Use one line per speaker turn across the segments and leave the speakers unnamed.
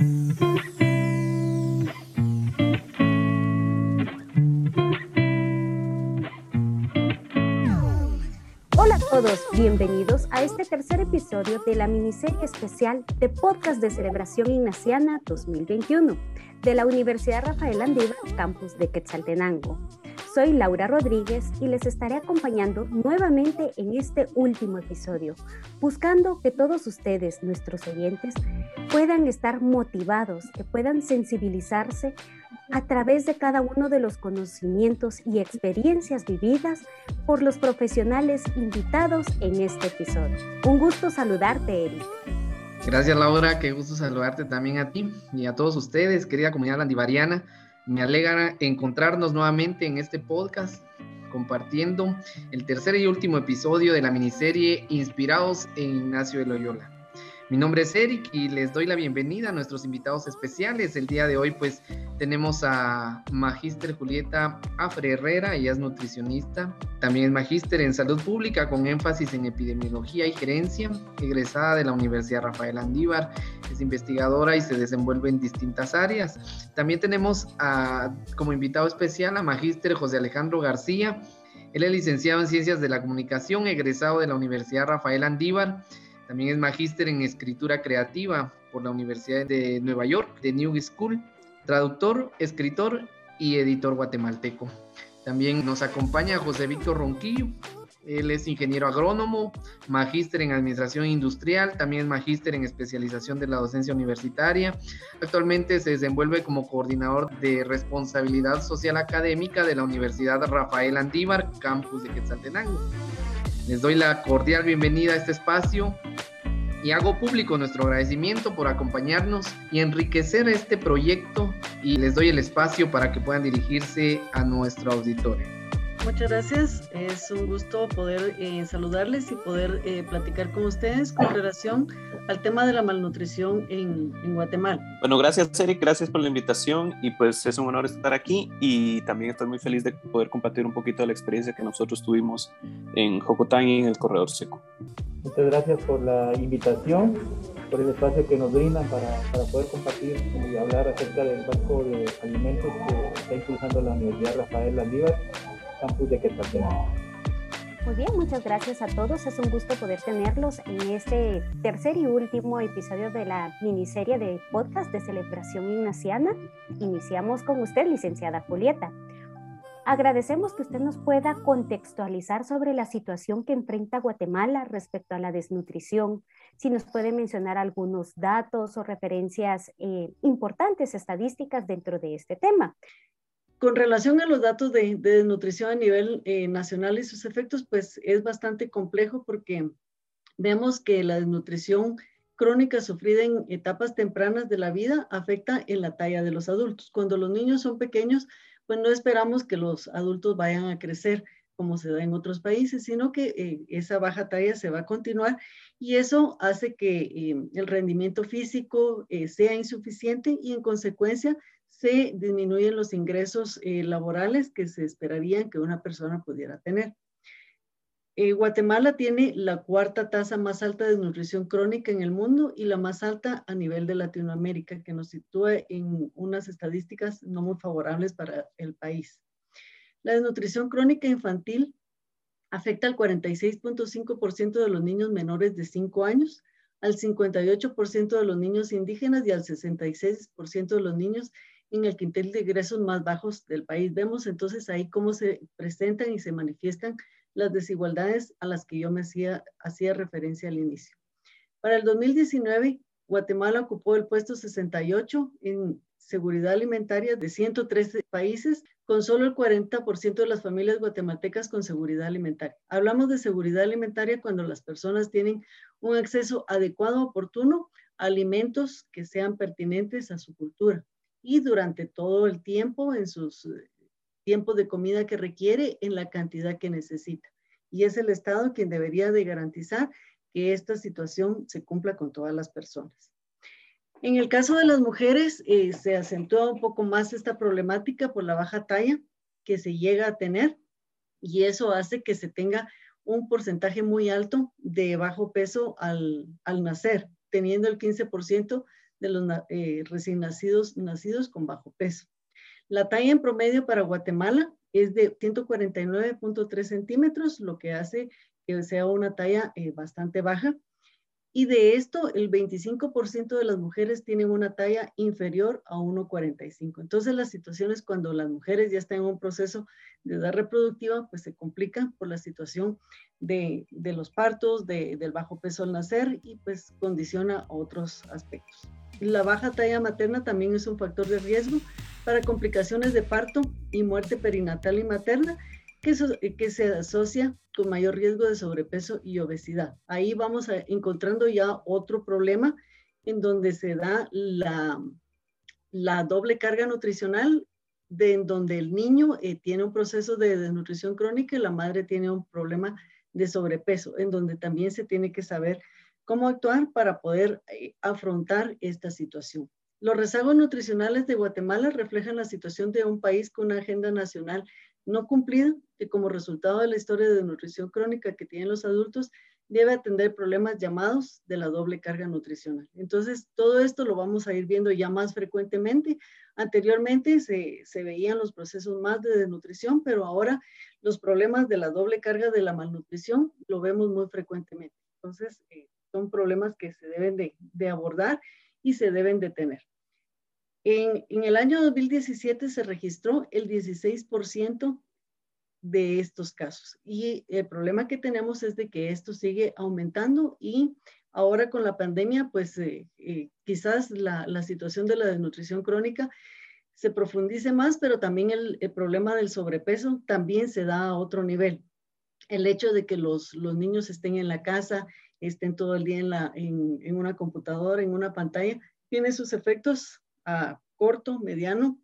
Hola a todos, bienvenidos a este tercer episodio de la miniserie especial de Podcast de Celebración Ignaciana 2021 de la Universidad Rafael Andívar, campus de Quetzaltenango. Soy Laura Rodríguez y les estaré acompañando nuevamente en este último episodio, buscando que todos ustedes, nuestros oyentes, puedan estar motivados, que puedan sensibilizarse a través de cada uno de los conocimientos y experiencias vividas por los profesionales invitados en este episodio. Un gusto saludarte, Eric.
Gracias, Laura. Qué gusto saludarte también a ti y a todos ustedes, querida comunidad landivariana. Me alegra encontrarnos nuevamente en este podcast compartiendo el tercer y último episodio de la miniserie Inspirados en Ignacio de Loyola. Mi nombre es Eric y les doy la bienvenida a nuestros invitados especiales. El día de hoy pues tenemos a Magíster Julieta Afre Herrera, ella es nutricionista, también es magíster en salud pública con énfasis en epidemiología y gerencia, egresada de la Universidad Rafael Andívar, es investigadora y se desenvuelve en distintas áreas. También tenemos a, como invitado especial a Magíster José Alejandro García, él es licenciado en Ciencias de la Comunicación, egresado de la Universidad Rafael Andívar también es magíster en escritura creativa por la Universidad de Nueva York, de New School, traductor, escritor y editor guatemalteco. También nos acompaña José Víctor Ronquillo. Él es ingeniero agrónomo, magíster en administración industrial, también magíster en especialización de la docencia universitaria. Actualmente se desenvuelve como coordinador de responsabilidad social académica de la Universidad Rafael Andívar, campus de Quetzaltenango. Les doy la cordial bienvenida a este espacio y hago público nuestro agradecimiento por acompañarnos y enriquecer este proyecto y les doy el espacio para que puedan dirigirse a nuestro auditorio.
Muchas gracias, es un gusto poder eh, saludarles y poder eh, platicar con ustedes con relación al tema de la malnutrición en, en, Guatemala.
Bueno, gracias Eric, gracias por la invitación y pues es un honor estar aquí y también estoy muy feliz de poder compartir un poquito de la experiencia que nosotros tuvimos en Jocotán y en el Corredor Seco.
Muchas gracias por la invitación, por el espacio que nos brindan para, para poder compartir y hablar acerca del banco de alimentos que está impulsando la Universidad Rafael Landívar campus de Quetzaltenango.
Muy bien, muchas gracias a todos. Es un gusto poder tenerlos en este tercer y último episodio de la miniserie de podcast de celebración ignaciana. Iniciamos con usted, licenciada Julieta. Agradecemos que usted nos pueda contextualizar sobre la situación que enfrenta Guatemala respecto a la desnutrición. Si nos puede mencionar algunos datos o referencias eh, importantes estadísticas dentro de este tema.
Con relación a los datos de, desnutrición a nivel eh, nacional y sus efectos, pues es bastante complejo porque vemos que la desnutrición crónica sufrida en etapas tempranas de la vida afecta en la talla de los adultos. Cuando los niños son pequeños, pues no esperamos que los adultos vayan a crecer como se da en otros países, sino que eh, esa baja talla se va a continuar y eso hace que eh, el rendimiento físico sea insuficiente y en consecuencia se disminuyen los ingresos eh, laborales que se esperarían que una persona pudiera tener. Eh, Guatemala tiene la cuarta tasa más alta de desnutrición crónica en el mundo y la más alta a nivel de Latinoamérica, que nos sitúa en unas estadísticas no muy favorables para el país. La desnutrición crónica infantil afecta al 46.5% de los niños menores de 5 años, al 58% de los niños indígenas y al 66% de los niños en el quintel de ingresos más bajos del país. Vemos entonces ahí cómo se presentan y se manifiestan las desigualdades a las que yo me hacía, hacía referencia al inicio. Para el 2019, Guatemala ocupó el puesto 68 en seguridad alimentaria de 113 países, con solo el 40% de las familias guatemaltecas con seguridad alimentaria. Hablamos de seguridad alimentaria cuando las personas tienen un acceso adecuado, oportuno a alimentos que sean pertinentes a su cultura y durante todo el tiempo en sus eh, tiempos de comida que requiere en la cantidad que necesita. Y es el Estado quien debería de garantizar que esta situación se cumpla con todas las personas. En el caso de las mujeres, eh, se acentúa un poco más esta problemática por la baja talla que se llega a tener y eso hace que se tenga un porcentaje muy alto de bajo peso al, al nacer, teniendo el 15% de los eh, recién nacidos, nacidos con bajo peso. La talla en promedio para Guatemala es de 149.3 centímetros, lo que hace que sea una talla eh, bastante baja. Y de esto, el 25% de las mujeres tienen una talla inferior a 1,45. Entonces, las situaciones cuando las mujeres ya están en un proceso de edad reproductiva, pues se complican por la situación de, de los partos, de, del bajo peso al nacer y pues condiciona otros aspectos. La baja talla materna también es un factor de riesgo para complicaciones de parto y muerte perinatal y materna que, que se asocia con mayor riesgo de sobrepeso y obesidad. Ahí vamos encontrando ya otro problema en donde se da la, la doble carga nutricional, en donde el niño eh, tiene un proceso de desnutrición crónica y la madre tiene un problema de sobrepeso, en donde también se tiene que saber cómo actuar para poder eh, afrontar esta situación. Los rezagos nutricionales de Guatemala reflejan la situación de un país con una agenda nacional no cumplida, que como resultado de la historia de nutrición crónica que tienen los adultos, debe atender problemas llamados de la doble carga nutricional. Entonces, todo esto lo vamos a ir viendo ya más frecuentemente. Anteriormente se, veían los procesos más de desnutrición, pero ahora los problemas de la doble carga de la malnutrición lo vemos muy frecuentemente. Entonces, eh, son problemas que se deben de, de abordar y se deben de tener. En, el año 2017 se registró el 16% de estos casos y el problema que tenemos es de que esto sigue aumentando y ahora con la pandemia, pues eh, eh, quizás la, situación de la desnutrición crónica se profundice más, pero también el, problema del sobrepeso también se da a otro nivel. El hecho de que los, niños estén en la casa, estén todo el día en, la, en, en una computadora, en una pantalla, tiene sus efectos a corto, mediano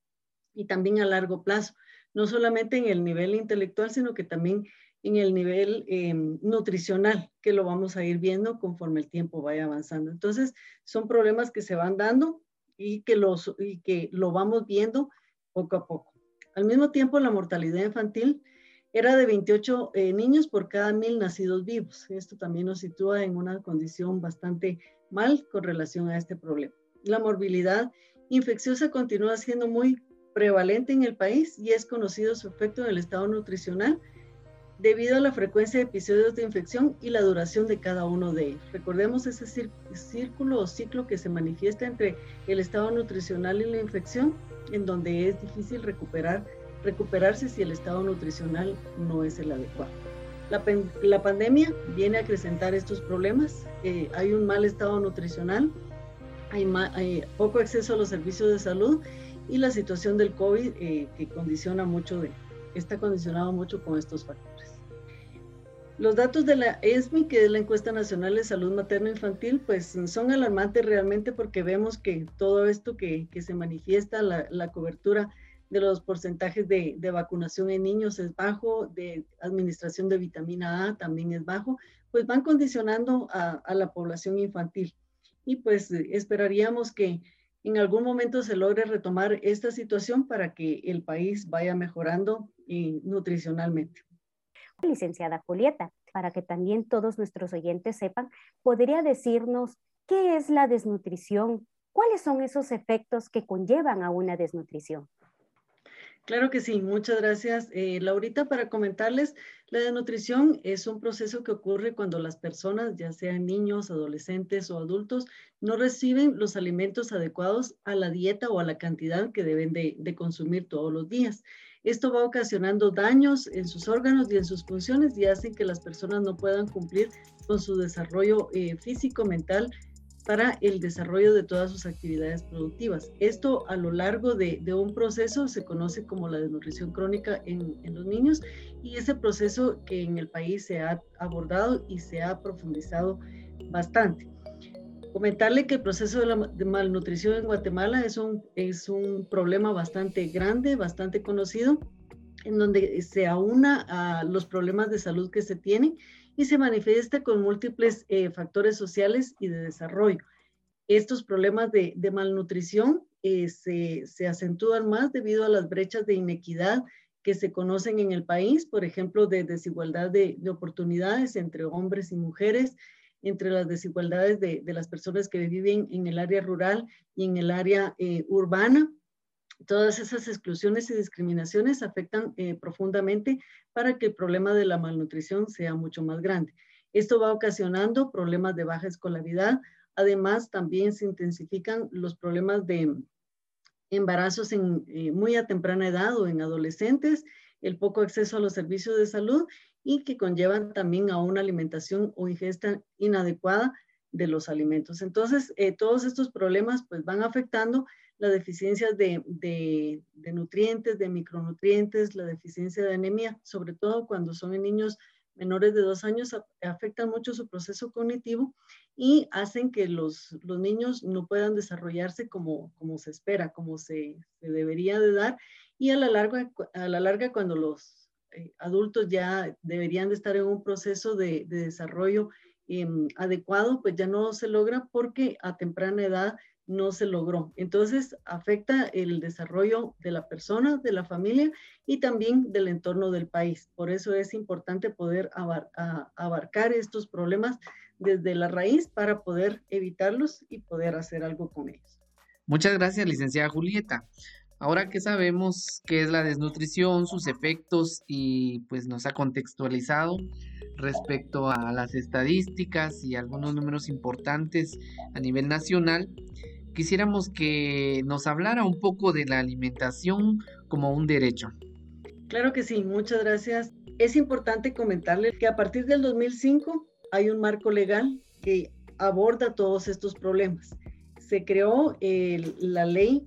y también a largo plazo, no solamente en el nivel intelectual, sino que también en el nivel em, nutricional, que lo vamos a ir viendo conforme el tiempo vaya avanzando. Entonces, son problemas que se van dando y que, los, y que lo vamos viendo poco a poco. Al mismo tiempo, la mortalidad infantil era de 28 eh, niños por cada mil nacidos vivos. Esto también nos sitúa en una condición bastante mal con relación a este problema. La morbilidad infecciosa continúa siendo muy prevalente en el país y es conocido su efecto en el estado nutricional debido a la frecuencia de episodios de infección y la duración de cada uno de ellos. Recordemos ese círculo o ciclo que se manifiesta entre el estado nutricional y la infección, en donde es difícil recuperar, recuperarse si el estado nutricional no es el adecuado. La, pandemia viene a acrecentar estos problemas. Eh, hay un mal estado nutricional, hay, poco acceso a los servicios de salud y la situación del COVID eh, que condiciona mucho, está condicionado mucho con estos factores. Los datos de la ESMI, que es la encuesta nacional de salud materno infantil, pues son alarmantes realmente porque vemos que todo esto que, que se manifiesta, la, la, cobertura de los porcentajes de, de, vacunación en niños es bajo, de administración de vitamina A también es bajo, pues van condicionando a, a la población infantil y pues esperaríamos que en algún momento se logre retomar esta situación para que el país vaya mejorando eh, nutricionalmente.
Licenciada Julieta, para que también todos nuestros oyentes sepan, ¿podría decirnos qué es la desnutrición? ¿Cuáles son esos efectos que conllevan a una desnutrición?
Claro que sí, muchas gracias. Eh, Laurita, para comentarles, la desnutrición es un proceso que ocurre cuando las personas, ya sean niños, adolescentes o adultos, no reciben los alimentos adecuados a la dieta o a la cantidad que deben de, consumir todos los días. Esto va ocasionando daños en sus órganos y en sus funciones y hace que las personas no puedan cumplir con su desarrollo eh, físico, mental, para el desarrollo de todas sus actividades productivas. Esto a lo largo de, un proceso se conoce como la desnutrición crónica en, los niños y ese proceso que en el país se ha abordado y se ha profundizado bastante. Comentarle que el proceso de, la, malnutrición en Guatemala es un, es un problema bastante grande, bastante conocido, en donde se aúna a los problemas de salud que se tienen y se manifiesta con múltiples eh, factores sociales y de desarrollo. Estos problemas de, malnutrición eh, se, acentúan más debido a las brechas de inequidad que se conocen en el país, por ejemplo, de desigualdad de, oportunidades entre hombres y mujeres, entre las desigualdades de, las personas que viven en el área rural y en el área eh, urbana. Todas esas exclusiones y discriminaciones afectan eh, profundamente para que el problema de la malnutrición sea mucho más grande. Esto va ocasionando problemas de baja escolaridad. Además, también se intensifican los problemas de embarazos en, eh, muy a temprana edad o en adolescentes, el poco acceso a los servicios de salud y que conllevan también a una alimentación o ingesta inadecuada de los alimentos. Entonces, eh, todos estos problemas pues van afectando las deficiencias de, de, nutrientes, de micronutrientes, la deficiencia de anemia, sobre todo cuando son niños menores de dos años, afectan mucho su proceso cognitivo y hacen que los, los niños no puedan desarrollarse como, como se espera, como se, se debería de dar. Y a la larga, a la larga cuando los eh, adultos ya deberían de estar en un proceso de, desarrollo em, adecuado, pues ya no se logra porque a temprana edad no se logró. Entonces afecta el desarrollo de la persona, de la familia y también del entorno del país. Por eso es importante poder abarcar estos problemas desde la raíz para poder evitarlos y poder hacer algo con ellos.
Muchas gracias, licenciada Julieta. Ahora que sabemos qué es la desnutrición, sus efectos y pues nos ha contextualizado respecto a las estadísticas y algunos números importantes a nivel nacional, quisiéramos que nos hablara un poco de la alimentación como un derecho.
Claro que sí, muchas gracias. Es importante comentarle que a partir del 2005 hay un marco legal que aborda todos estos problemas. Se creó la ley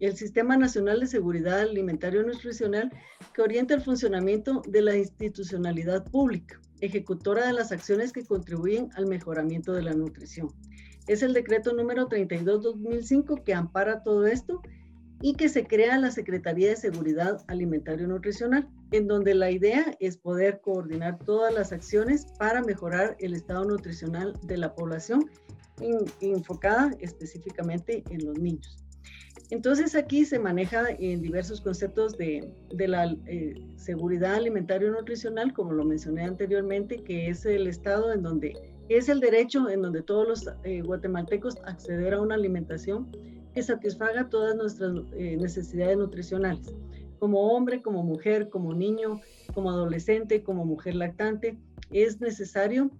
el Sistema Nacional de Seguridad Alimentaria y Nutricional que orienta el funcionamiento de la institucionalidad pública, ejecutora de las acciones que contribuyen al mejoramiento de la nutrición. Es el decreto número 32-2005 que ampara todo esto y que se crea la Secretaría de Seguridad Alimentaria y Nutricional, en donde la idea es poder coordinar todas las acciones para mejorar el estado nutricional de la población, enfocada específicamente en los niños. Entonces aquí se maneja en diversos conceptos de, la eh, seguridad alimentaria y nutricional, como lo mencioné anteriormente, que es el estado en donde es el derecho en donde todos los eh, guatemaltecos acceder a una alimentación que satisfaga todas nuestras eh, necesidades nutricionales, como hombre, como mujer, como niño, como adolescente, como mujer lactante, es necesario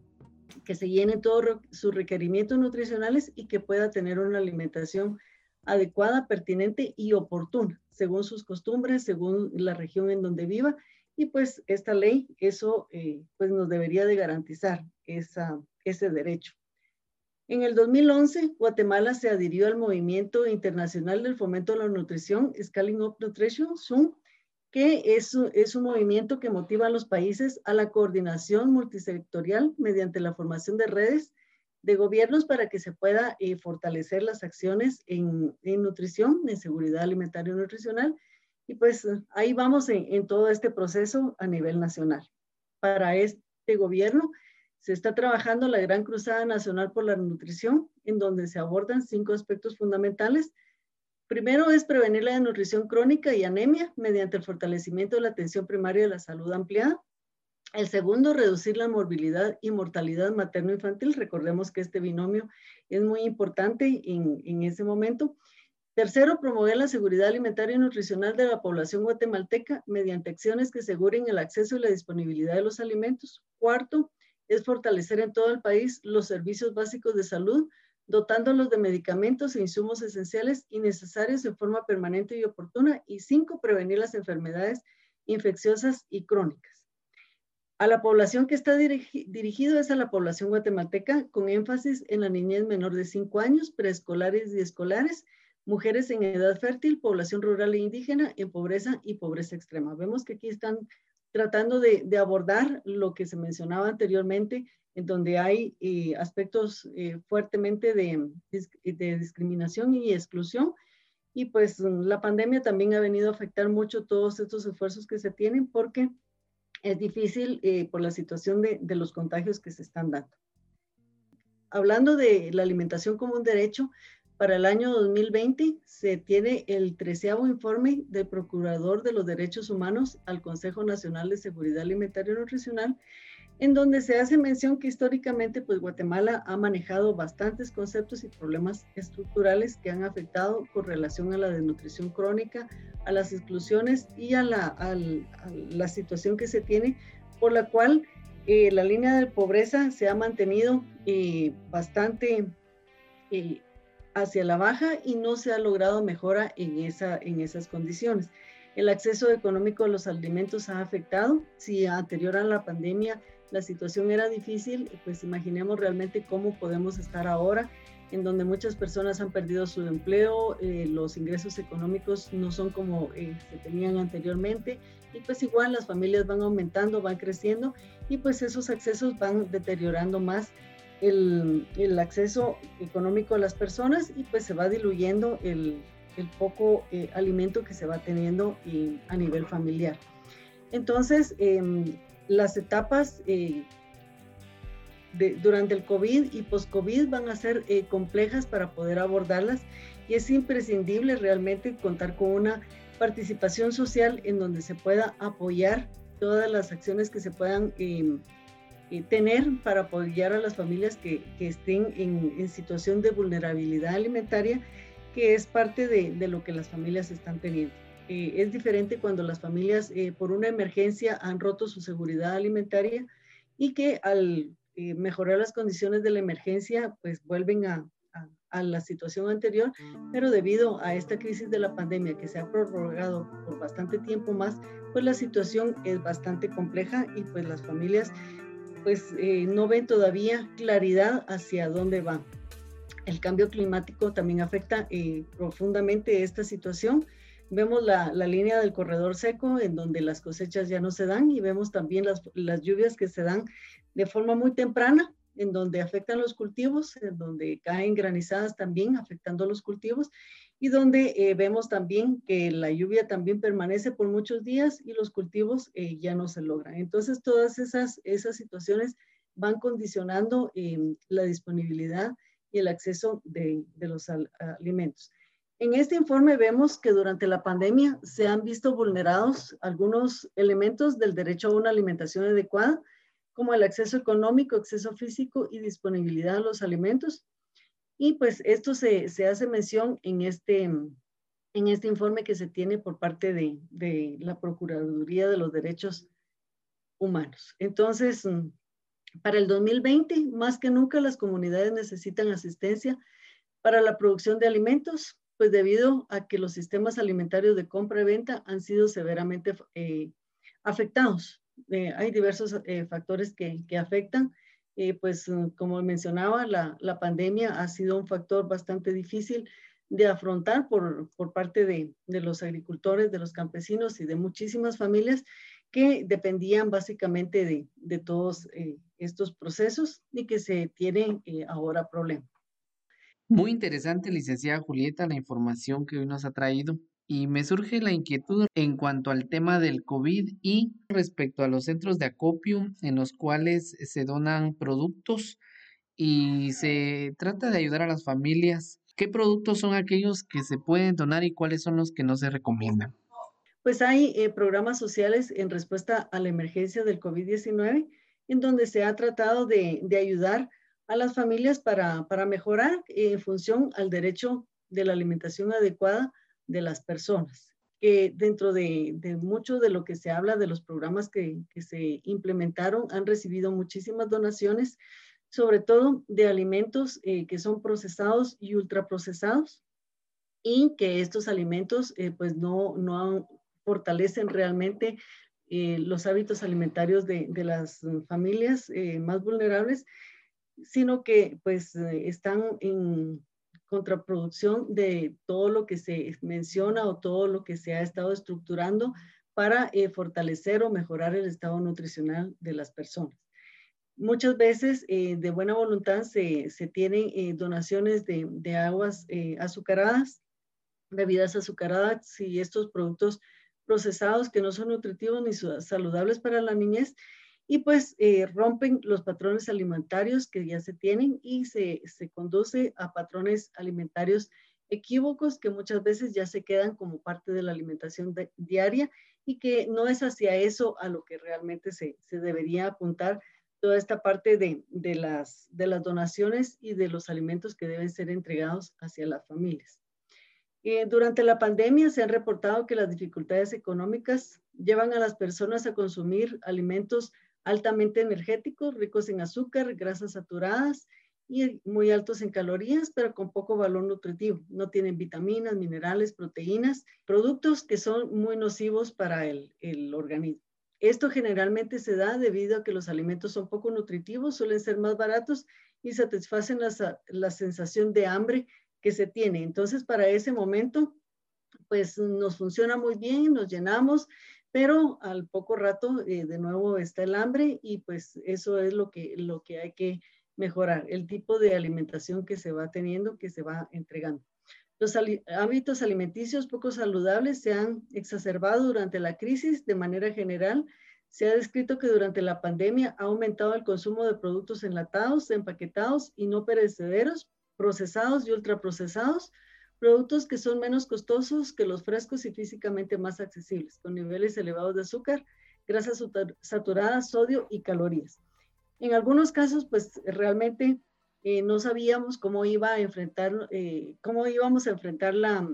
que se llenen todos sus requerimientos nutricionales y que pueda tener una alimentación adecuada, pertinente y oportuna, según sus costumbres, según la región en donde viva. Y pues esta ley, eso eh, pues nos debería de garantizar esa, ese derecho. En el 2011, Guatemala se adhirió al Movimiento Internacional del Fomento de la Nutrición, Scaling Up Nutrition, SUM, que es, es un movimiento que motiva a los países a la coordinación multisectorial mediante la formación de redes de gobiernos para que se pueda eh, fortalecer las acciones en, nutrición, en seguridad alimentaria y nutricional. Y pues ahí vamos en, todo este proceso a nivel nacional. Para este gobierno se está trabajando la Gran Cruzada Nacional por la Nutrición, en donde se abordan cinco aspectos fundamentales. Primero es prevenir la desnutrición crónica y anemia mediante el fortalecimiento de la atención primaria de la salud ampliada. El segundo, reducir la morbilidad y mortalidad materno-infantil. Recordemos que este binomio es muy importante en, ese momento. Tercero, promover la seguridad alimentaria y nutricional de la población guatemalteca mediante acciones que aseguren el acceso y la disponibilidad de los alimentos. Cuarto, es fortalecer en todo el país los servicios básicos de salud, dotándolos de medicamentos e insumos esenciales y necesarios en forma permanente y oportuna. Y cinco, prevenir las enfermedades infecciosas y crónicas. A la población que está dirigido es a la población guatemalteca, con énfasis en la niñez menor de 5 años, preescolares y escolares, mujeres en edad fértil, población rural e indígena en pobreza y pobreza extrema. Vemos que aquí están tratando de, abordar lo que se mencionaba anteriormente, en donde hay eh, aspectos eh, fuertemente de, discriminación y exclusión. Y pues la pandemia también ha venido a afectar mucho todos estos esfuerzos que se tienen porque es difícil eh, por la situación de, los contagios que se están dando. Hablando de la alimentación como un derecho, para el año 2020 se tiene el treceavo informe del Procurador de los Derechos Humanos al Consejo Nacional de Seguridad Alimentaria y Nutricional, en donde se hace mención que históricamente pues Guatemala ha manejado bastantes conceptos y problemas estructurales que han afectado con relación a la desnutrición crónica, a las exclusiones y a la, la situación que se tiene por la cual eh, la línea de pobreza se ha mantenido eh, bastante eh, hacia la baja y no se ha logrado mejora en, esa, en esas condiciones. El acceso económico a los alimentos ha afectado. Si anterior a la pandemia la situación era difícil, pues imaginemos realmente cómo podemos estar ahora, en donde muchas personas han perdido su empleo, eh, los ingresos económicos no son como eh, se tenían anteriormente, y pues igual las familias van aumentando, van creciendo, y pues esos accesos van deteriorando más el, acceso económico a las personas y pues se va diluyendo el, poco eh, alimento que se va teniendo a nivel familiar. Entonces, em, las etapas eh, durante el COVID y post-COVID van a ser eh, complejas para poder abordarlas y es imprescindible realmente contar con una participación social en donde se pueda apoyar todas las acciones que se puedan em, eh, tener para apoyar a las familias que, estén en, situación de vulnerabilidad alimentaria, que es parte de, de lo que las familias están teniendo. Eh, es diferente cuando las familias eh, por una emergencia han roto su seguridad alimentaria y que al eh, mejorar las condiciones de la emergencia, pues vuelven a, a, la situación anterior, pero debido a esta crisis de la pandemia que se ha prorrogado por bastante tiempo más, pues la situación es bastante compleja y pues las familias pues no ven todavía claridad hacia dónde van. El cambio climático también afecta profundamente esta situación Vemos la, línea del corredor seco en donde las cosechas ya no se dan y vemos también las, lluvias que se dan de forma muy temprana, en donde afectan los cultivos, en donde caen granizadas también afectando los cultivos y donde eh, vemos también que la lluvia también permanece por muchos días y los cultivos eh, ya no se logran. Entonces todas esas, esas situaciones van condicionando em, la disponibilidad y el acceso de, de los alimentos. En este informe vemos que durante la pandemia se han visto vulnerados algunos elementos del derecho a una alimentación adecuada, como el acceso económico, acceso físico y disponibilidad a los alimentos. Y pues esto se, hace mención en este, en este informe que se tiene por parte de, de la Procuraduría de los Derechos Humanos. Entonces, para el 2020, más que nunca las comunidades necesitan asistencia para la producción de alimentos, pues debido a que los sistemas alimentarios de compra y venta han sido severamente eh, afectados. Eh, hay diversos eh, factores que, que afectan. Pues como mencionaba, la, la, pandemia ha sido un factor bastante difícil de afrontar por, por parte de, de, los agricultores, de los campesinos y de muchísimas familias que dependían básicamente de, de todos estos procesos y que se tienen ahora problemas.
Muy interesante, licenciada Julieta, la información que hoy nos ha traído. Y me surge la inquietud en cuanto al tema del COVID y respecto a los centros de acopio en los cuales se donan productos y se trata de ayudar a las familias. ¿Qué productos son aquellos que se pueden donar y cuáles son los que no se recomiendan?
Pues hay eh, programas sociales en respuesta a la emergencia del COVID-19 en donde se ha tratado de, de ayudar a las familias para, para mejorar en función al derecho de la alimentación adecuada de las personas. Que dentro de, mucho de lo que se habla de los programas que, se implementaron, han recibido muchísimas donaciones, sobre todo de alimentos eh, que son procesados y ultraprocesados, y que estos alimentos eh, pues no, no fortalecen realmente eh, los hábitos alimentarios de, de las familias más vulnerables sino que pues están en contraproducción de todo lo que se menciona o todo lo que se ha estado estructurando para eh, fortalecer o mejorar el estado nutricional de las personas. Muchas veces eh, de buena voluntad se, se tienen donaciones de, de aguas azucaradas, bebidas azucaradas y estos productos procesados que no son nutritivos ni saludables para la niñez y pues eh, rompen los patrones alimentarios que ya se tienen y se, se conduce a patrones alimentarios equívocos que muchas veces ya se quedan como parte de la alimentación diaria y que no es hacia eso a lo que realmente se, se debería apuntar toda esta parte de, de, las, de las donaciones y de los alimentos que deben ser entregados hacia las familias. Eh, durante la pandemia se han reportado que las dificultades económicas llevan a las personas a consumir alimentos altamente energéticos, ricos en azúcar, grasas saturadas y muy altos en calorías, pero con poco valor nutritivo. No tienen vitaminas, minerales, proteínas, productos que son muy nocivos para el, el organismo. Esto generalmente se da debido a que los alimentos son poco nutritivos, suelen ser más baratos y satisfacen la, la sensación de hambre que se tiene. Entonces, para ese momento, pues nos funciona muy bien, nos llenamos, pero al poco rato eh, de nuevo está el hambre y pues eso es lo que, lo que hay que mejorar, el tipo de alimentación que se va teniendo, que se va entregando. Los hábitos alimenticios poco saludables se han exacerbado durante la crisis de manera general. Se ha descrito que durante la pandemia ha aumentado el consumo de productos enlatados, empaquetados y no perecederos, procesados y ultraprocesados, productos que son menos costosos que los frescos y físicamente más accesibles, con niveles elevados de azúcar, grasas saturadas, sodio y calorías. En algunos casos, pues realmente eh, no sabíamos cómo iba a enfrentar, eh, cómo íbamos a enfrentar la,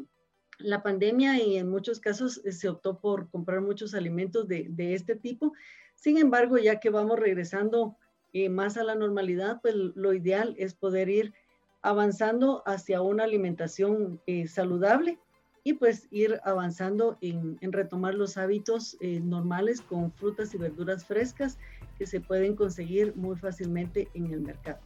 la, pandemia y en muchos casos eh, se optó por comprar muchos alimentos de, de, este tipo. Sin embargo, ya que vamos regresando más a la normalidad, pues lo ideal es poder ir avanzando hacia una alimentación eh, saludable y pues ir avanzando en, retomar los hábitos eh, normales con frutas y verduras frescas que se pueden conseguir muy fácilmente en el mercado.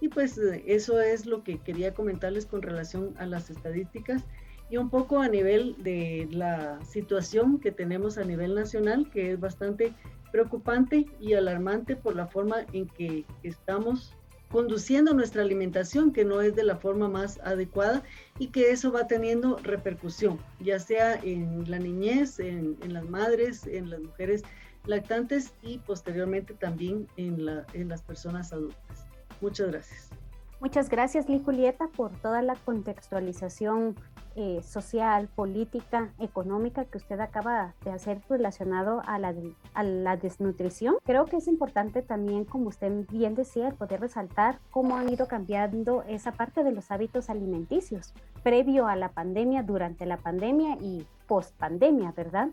Y pues eh, eso es lo que quería comentarles con relación a las estadísticas y un poco a nivel de la situación que tenemos a nivel nacional, que es bastante preocupante y alarmante por la forma en que estamos conduciendo nuestra alimentación, que no es de la forma más adecuada y que eso va teniendo repercusión, ya sea en la niñez, en, las madres, en las mujeres lactantes y posteriormente también en, en las personas adultas. Muchas gracias.
Muchas gracias, Lee Julieta, por toda la contextualización eh, social, política, económica que usted acaba de hacer relacionado a la, a la desnutrición. Creo que es importante también, como usted bien decía, poder resaltar cómo han ido cambiando esa parte de los hábitos alimenticios previo a la pandemia, durante la pandemia y post pandemia, ¿verdad?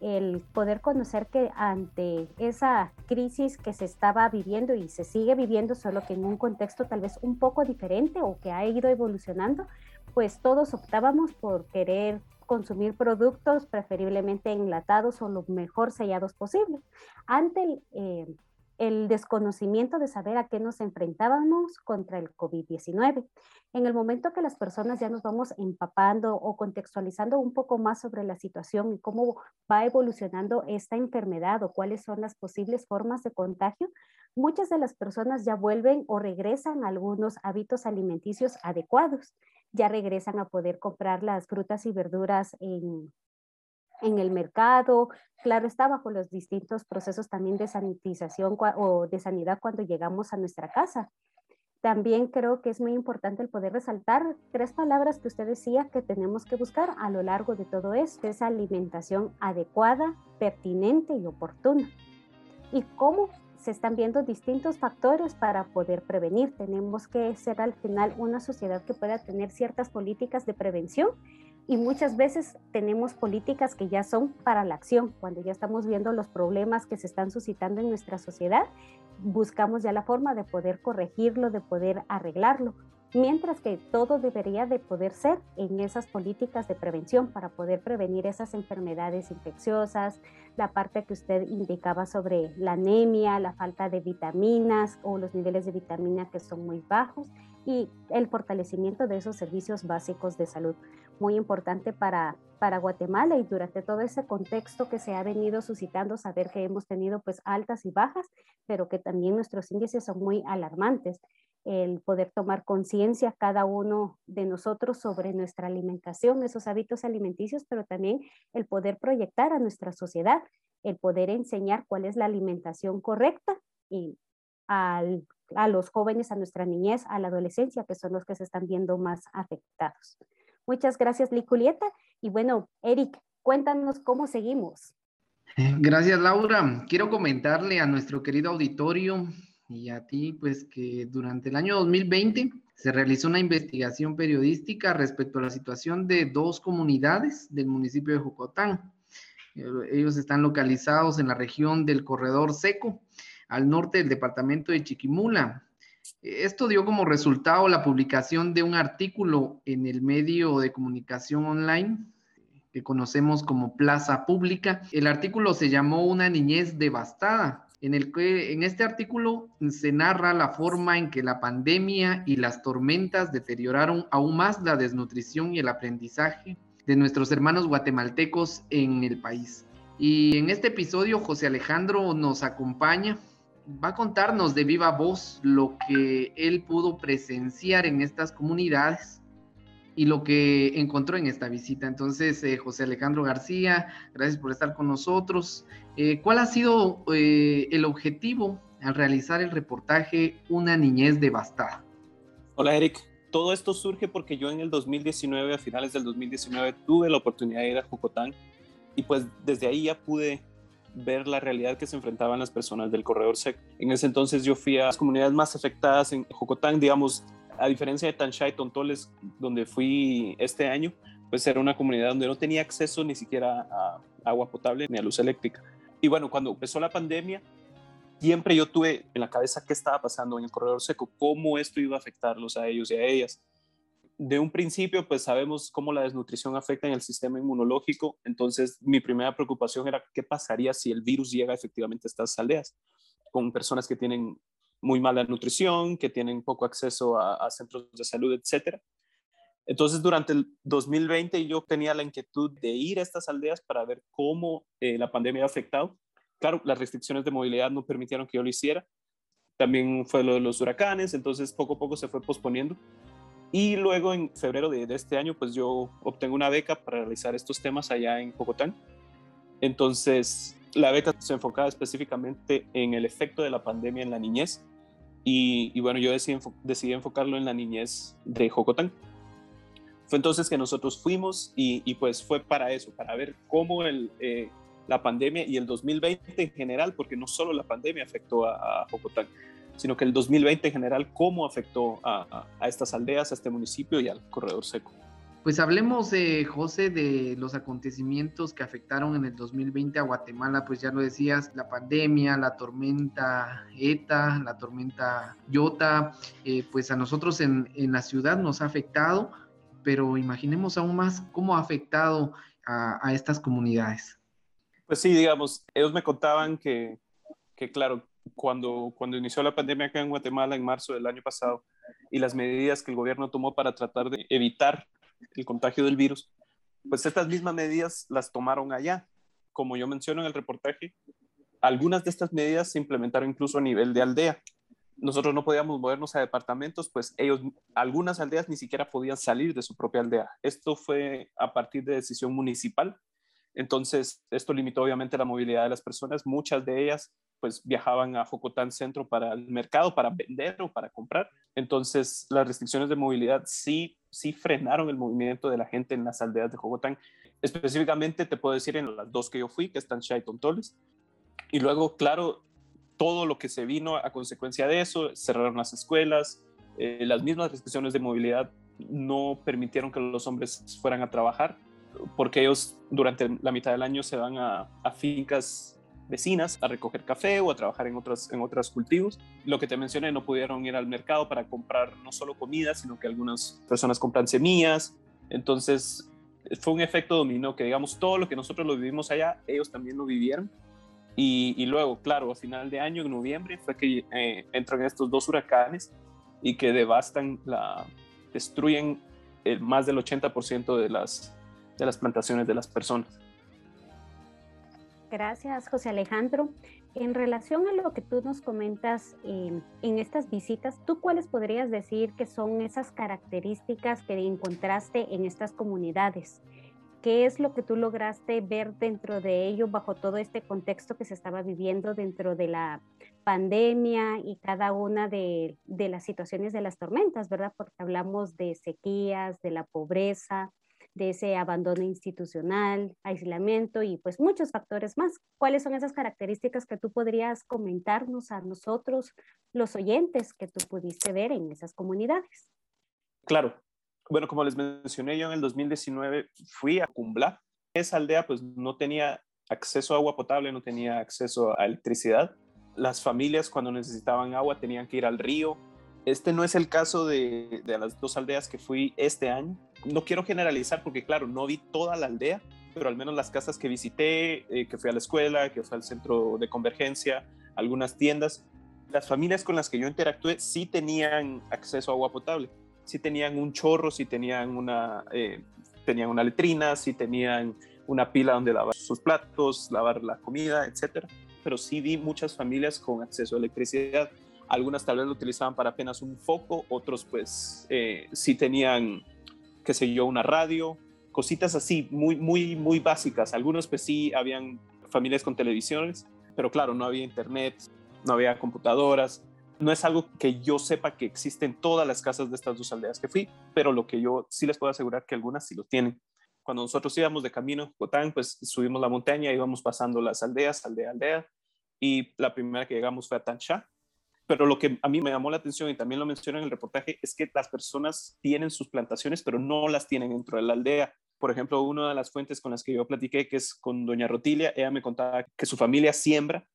El poder conocer que ante esa crisis que se estaba viviendo y se sigue viviendo, solo que en un contexto tal vez un poco diferente o que ha ido evolucionando, pues todos optábamos por querer consumir productos preferiblemente enlatados o lo mejor sellados posible. Ante el, eh, el desconocimiento de saber a qué nos enfrentábamos contra el COVID-19. En el momento que las personas ya nos vamos empapando o contextualizando un poco más sobre la situación y cómo va evolucionando esta enfermedad o cuáles son las posibles formas de contagio, muchas de las personas ya vuelven o regresan a algunos hábitos alimenticios adecuados. Ya regresan a poder comprar las frutas y verduras en en el mercado, claro está bajo los distintos procesos también de sanitización o de sanidad cuando llegamos a nuestra casa. También creo que es muy importante el poder resaltar tres palabras que usted decía que tenemos que buscar a lo largo de todo esto. Es alimentación adecuada, pertinente y oportuna. Y cómo se están viendo distintos factores para poder prevenir. Tenemos que ser al final una sociedad que pueda tener ciertas políticas de prevención y muchas veces tenemos políticas que ya son para la acción. Cuando ya estamos viendo los problemas que se están suscitando en nuestra sociedad, buscamos ya la forma de poder corregirlo, de poder arreglarlo. Mientras que todo debería de poder ser en esas políticas de prevención para poder prevenir esas enfermedades infecciosas, la parte que usted indicaba sobre la anemia, la falta de vitaminas o los niveles de vitamina que son muy bajos y el fortalecimiento de esos servicios básicos de salud muy importante para, para Guatemala y durante todo ese contexto que se ha venido suscitando, saber que hemos tenido pues altas y bajas, pero que también nuestros índices son muy alarmantes. El poder tomar conciencia cada uno de nosotros sobre nuestra alimentación, esos hábitos alimenticios, pero también el poder proyectar a nuestra sociedad, el poder enseñar cuál es la alimentación correcta y al, a los jóvenes, a nuestra niñez, a la adolescencia, que son los que se están viendo más afectados. Muchas gracias, Liculieta. Y bueno, Eric, cuéntanos cómo seguimos.
Gracias, Laura. Quiero comentarle a nuestro querido auditorio y a ti, pues que durante el año 2020 se realizó una investigación periodística respecto a la situación de dos comunidades del municipio de Jocotán. Ellos están localizados en la región del Corredor Seco, al norte del departamento de Chiquimula. Esto dio como resultado la publicación de un artículo en el medio de comunicación online que conocemos como Plaza Pública. El artículo se llamó Una niñez devastada, en el que en este artículo se narra la forma en que la pandemia y las tormentas deterioraron aún más la desnutrición y el aprendizaje de nuestros hermanos guatemaltecos en el país. Y en este episodio José Alejandro nos acompaña, va a contarnos de viva voz lo que él pudo presenciar en estas comunidades y lo que encontró en esta visita. Entonces, eh, José Alejandro García, gracias por estar con nosotros. Eh, ¿Cuál ha sido eh, el objetivo al realizar el reportaje Una niñez devastada?
Hola, Eric. Todo esto surge porque yo en el 2019, a finales del 2019, tuve la oportunidad de ir a Jocotán y pues desde ahí ya pude ver la realidad que se enfrentaban las personas del corredor SEC. En ese entonces yo fui a las comunidades más afectadas en Jocotán, digamos, a diferencia de Tanchay y Tontoles, donde fui este año, pues era una comunidad donde no tenía acceso ni siquiera a agua potable ni a luz eléctrica. Y bueno, cuando empezó la pandemia, siempre yo tuve en la cabeza qué estaba pasando en el corredor seco, cómo esto iba a afectarlos a ellos y a ellas. De un principio, pues sabemos cómo la desnutrición afecta en el sistema inmunológico, entonces mi primera preocupación era qué pasaría si el virus llega efectivamente a estas aldeas, con personas que tienen muy mala nutrición, que tienen poco acceso a, centros de salud, etcétera. Entonces, durante el 2020 yo tenía la inquietud de ir a estas aldeas para ver cómo eh, la pandemia ha afectado. Claro, las restricciones de movilidad no permitieron que yo lo hiciera. También fue lo de los huracanes, entonces poco a poco se fue posponiendo. Y luego en febrero de, de este año, pues yo obtengo una beca para realizar estos temas allá en Bogotá. Entonces, la beca se enfocaba específicamente en el efecto de la pandemia en la niñez y, bueno, yo decidí, decidí, enfocarlo en la niñez de Jocotán. Fue entonces que nosotros fuimos y, pues fue para eso, para ver cómo el, eh, la pandemia y el 2020 en general, porque no solo la pandemia afectó a, a Jocotán, sino que el 2020 en general, cómo afectó a, a estas aldeas, a este municipio y al corredor seco.
Pues hablemos, de José, de los acontecimientos que afectaron en el 2020 a Guatemala, pues ya lo decías, la pandemia, la tormenta ETA, la tormenta Yota, eh, pues a nosotros en, la ciudad nos ha afectado, pero imaginemos aún más cómo ha afectado a, estas comunidades.
Pues sí, digamos, ellos me contaban que, que claro, cuando, cuando inició la pandemia acá en Guatemala en marzo del año pasado y las medidas que el gobierno tomó para tratar de evitar el contagio del virus, pues estas mismas medidas las tomaron allá. Como yo menciono en el reportaje, algunas de estas medidas se implementaron incluso a nivel de aldea. Nosotros no podíamos movernos a departamentos, pues ellos, algunas aldeas ni siquiera podían salir de su propia aldea. Esto fue a partir de decisión municipal. Entonces, esto limitó obviamente la movilidad de las personas. Muchas de ellas pues viajaban a Jocotán Centro para el mercado, para vender o para comprar. Entonces, las restricciones de movilidad sí, sí frenaron el movimiento de la gente en las aldeas de Jocotán. Específicamente te puedo decir en las dos que yo fui, que están y Tontoles. Y luego, claro, todo lo que se vino a consecuencia de eso, cerraron las escuelas, eh, las mismas restricciones de movilidad no permitieron que los hombres fueran a trabajar, porque ellos durante la mitad del año se van a, a fincas vecinas a recoger café o a trabajar en otros, en otros cultivos. Lo que te mencioné, no pudieron ir al mercado para comprar no solo comida, sino que algunas personas compran semillas. Entonces, fue un efecto dominó, que digamos, todo lo que nosotros lo vivimos allá, ellos también lo vivieron. Y, luego, claro, a final de año, en noviembre, fue que eh, entran estos dos huracanes y que devastan, la, destruyen el, más del 80% de las, de las plantaciones de las personas.
Gracias, José Alejandro. En relación a lo que tú nos comentas en estas visitas, ¿tú cuáles podrías decir que son esas características que encontraste en estas comunidades? ¿Qué es lo que tú lograste ver dentro de ello bajo todo este contexto que se estaba viviendo dentro de la pandemia y cada una de, de las situaciones de las tormentas, ¿verdad? Porque hablamos de sequías, de la pobreza, de ese abandono institucional, aislamiento y pues muchos factores más. ¿Cuáles son esas características que tú podrías comentarnos a nosotros, los oyentes, que tú pudiste ver en esas comunidades?
Claro. Bueno, como les mencioné, yo en el 2019 fui a Cumbla. Esa aldea pues no tenía acceso a agua potable, no tenía acceso a electricidad. Las familias cuando necesitaban agua tenían que ir al río. Este no es el caso de, de las dos aldeas que fui este año no quiero generalizar porque, claro, no vi toda la aldea, pero al menos las casas que visité, eh, que fui a la escuela, que fui al centro de convergencia, algunas tiendas, las familias con las que yo interactué sí tenían acceso a agua potable, sí tenían un chorro, sí tenían una, eh, tenían una letrina, sí tenían una pila donde lavar sus platos, lavar la comida, etcétera. Pero sí vi muchas familias con acceso a electricidad. Algunas tal vez lo utilizaban para apenas un foco, otros pues eh, sí tenían qué sé yo, una radio, cositas así, muy, muy, muy básicas. Algunos pues sí, habían familias con televisiones, pero claro, no había internet, no había computadoras. No es algo que yo sepa que existe en todas las casas de estas dos aldeas que fui, pero lo que yo sí les puedo asegurar que algunas sí lo tienen. Cuando nosotros íbamos de camino Cotán, pues subimos la montaña, íbamos pasando las aldeas, aldea, aldea, y la primera que llegamos fue a Tancha, pero lo que a mí me llamó la atención y también lo menciono en el reportaje es que las personas tienen sus plantaciones, pero no las tienen dentro de la aldea. Por ejemplo, una de las fuentes con las que yo platiqué, que es con doña Rotilia, ella me contaba que su familia siembra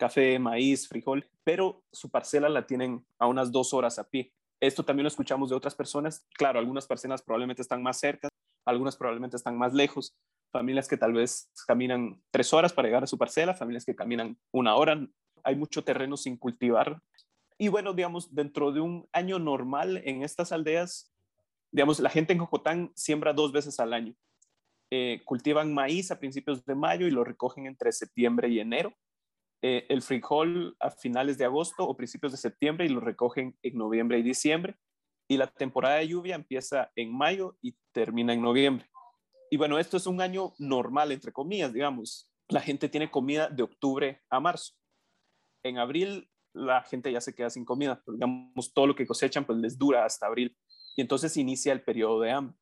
café, maíz, frijol, pero su parcela la tienen a unas dos horas a pie. Esto también lo escuchamos de otras personas. Claro, algunas parcelas probablemente están más cerca, algunas probablemente están más lejos. Familias que tal vez caminan tres horas para llegar a su parcela, familias que caminan una hora. Hay mucho terreno sin cultivar y bueno, digamos, dentro de un año normal en estas aldeas, digamos, la gente en Jocotán siembra dos veces al año. Eh, cultivan maíz a principios de mayo y lo recogen entre septiembre y enero. Eh, el frijol a finales de agosto o principios de septiembre y lo recogen en noviembre y diciembre. Y la temporada de lluvia empieza en mayo y termina en noviembre. Y bueno, esto es un año normal, entre comillas, digamos. La gente tiene comida de octubre a marzo. En abril la gente ya se queda sin comida, digamos, todo lo que cosechan pues les dura hasta abril y entonces inicia el periodo de hambre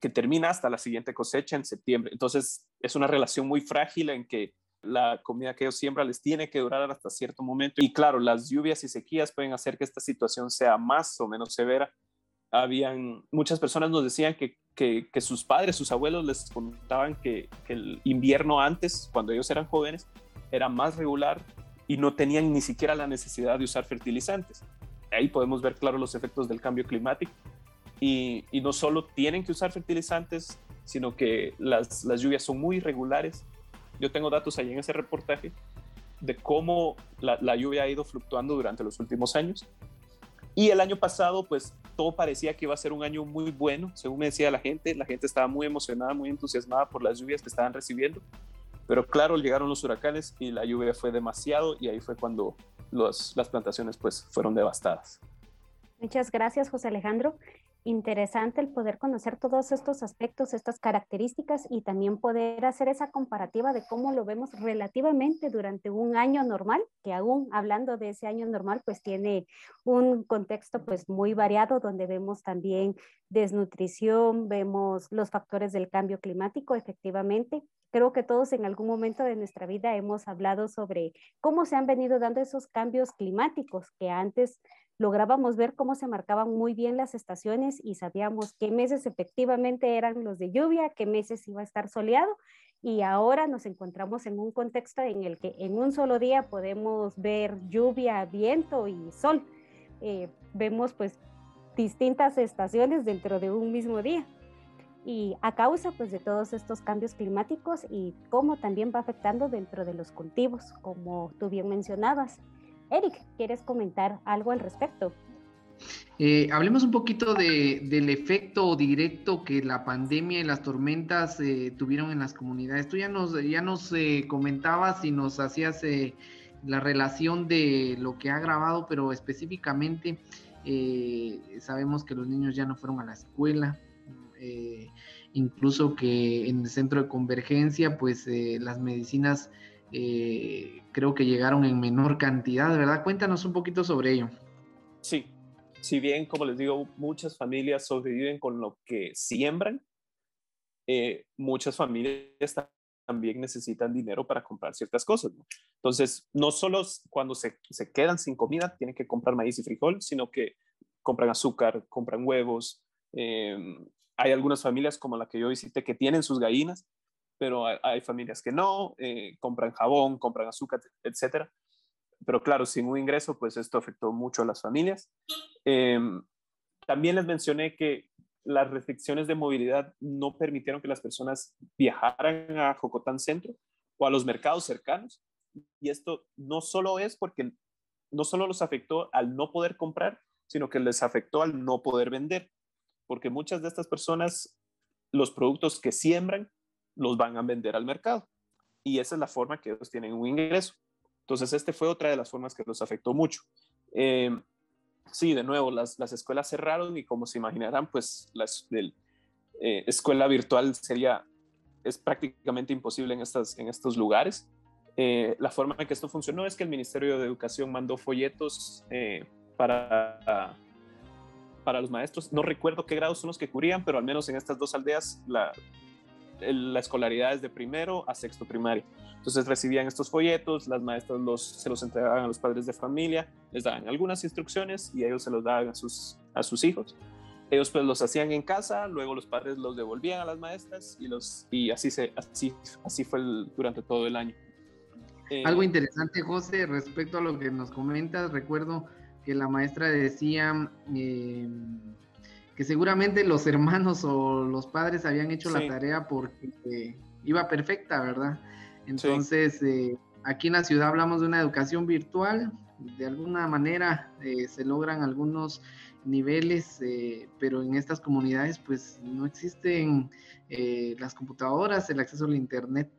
que termina hasta la siguiente cosecha en septiembre. Entonces es una relación muy frágil en que la comida que ellos siembran les tiene que durar hasta cierto momento. Y claro, las lluvias y sequías pueden hacer que esta situación sea más o menos severa. Habían, muchas personas nos decían que, que, sus padres, sus abuelos les contaban que el invierno antes, cuando ellos eran jóvenes, era más regular y no tenían ni siquiera la necesidad de usar fertilizantes. Ahí podemos ver claro los efectos del cambio climático. Y, no solo tienen que usar fertilizantes, sino que las, lluvias son muy irregulares. Yo tengo datos ahí en ese reportaje de cómo la, la, lluvia ha ido fluctuando durante los últimos años. Y el año pasado, pues todo parecía que iba a ser un año muy bueno, según me decía la gente. La gente estaba muy emocionada, muy entusiasmada por las lluvias que estaban recibiendo. Pero claro, llegaron los huracanes y la lluvia fue demasiado y ahí fue cuando las plantaciones pues fueron devastadas.
Muchas gracias, José Alejandro. Interesante el poder conocer todos estos aspectos, estas características y también poder hacer esa comparativa de cómo lo vemos relativamente durante un año normal, que aún hablando de ese año normal, pues tiene un contexto pues muy variado donde vemos también desnutrición, vemos los factores del cambio climático, efectivamente, Creo que todos en algún momento de nuestra vida hemos hablado sobre cómo se han venido dando esos cambios climáticos que antes lográbamos ver cómo se marcaban muy bien las estaciones y sabíamos qué meses efectivamente eran los de lluvia, qué meses iba a estar soleado y ahora nos encontramos en un contexto en el que en un solo día podemos ver lluvia, viento y sol. Eh, vemos pues distintas estaciones dentro de un mismo día y a causa pues de todos estos cambios climáticos y cómo también va afectando dentro de los cultivos, como tú bien mencionabas. Eric, ¿quieres comentar algo al respecto?
Eh, hablemos un poquito de, del efecto directo que la pandemia y las tormentas eh, tuvieron en las comunidades. Tú ya nos, ya nos eh, comentabas y nos hacías la relación de lo que ha grabado, pero específicamente sabemos que los niños ya no fueron a la escuela, incluso que en el centro de convergencia, pues las medicinas eh, creo que llegaron en menor cantidad, ¿verdad? Cuéntanos un poquito sobre ello.
Sí, si bien, como les digo, muchas familias sobreviven con lo que siembran, eh, muchas familias también necesitan dinero para comprar ciertas cosas. Entonces, no solo cuando se, se, quedan sin comida tienen que comprar maíz y frijol, sino que compran azúcar, compran huevos. Em, hay algunas familias como la que yo visité que tienen sus gallinas, pero hay, familias que no, eh, compran jabón, compran azúcar, etcétera. Pero claro, sin un ingreso, pues esto afectó mucho a las familias. Em, también les mencioné que las restricciones de movilidad no permitieron que las personas viajaran a Jocotán Centro o a los mercados cercanos. Y esto no solo es porque no solo los afectó al no poder comprar, sino que les afectó al no poder vender, porque muchas de estas personas, los productos que siembran, los van a vender al mercado. Y esa es la forma que ellos tienen un ingreso. Entonces, este fue otra de las formas que los afectó mucho. Eh, sí, de nuevo, las, las, escuelas cerraron y como se imaginarán, pues la eh, escuela virtual sería, es prácticamente imposible en, estas, en estos lugares. Eh, la forma en que esto funcionó es que el Ministerio de Educación mandó folletos eh, para, para los maestros. No recuerdo qué grados son los que cubrían, pero al menos en estas dos aldeas la, la escolaridad es de primero a sexto primario. Entonces recibían estos folletos, las maestras los, se los entregaban a los padres de familia, les daban algunas instrucciones y ellos se los daban a sus, a sus hijos. Ellos pues los hacían en casa, luego los padres los devolvían a las maestras y, los, y así, se, así, así fue durante todo el año.
Eh, Algo interesante, José, respecto a lo que nos comentas, recuerdo que la maestra decía... Eh, que seguramente los hermanos o los padres habían hecho la tarea porque eh, iba perfecta, ¿verdad? Entonces, eh, aquí en la ciudad hablamos de una educación virtual, de alguna manera eh, se logran algunos niveles, pero en estas comunidades pues no existen las computadoras, el acceso al internet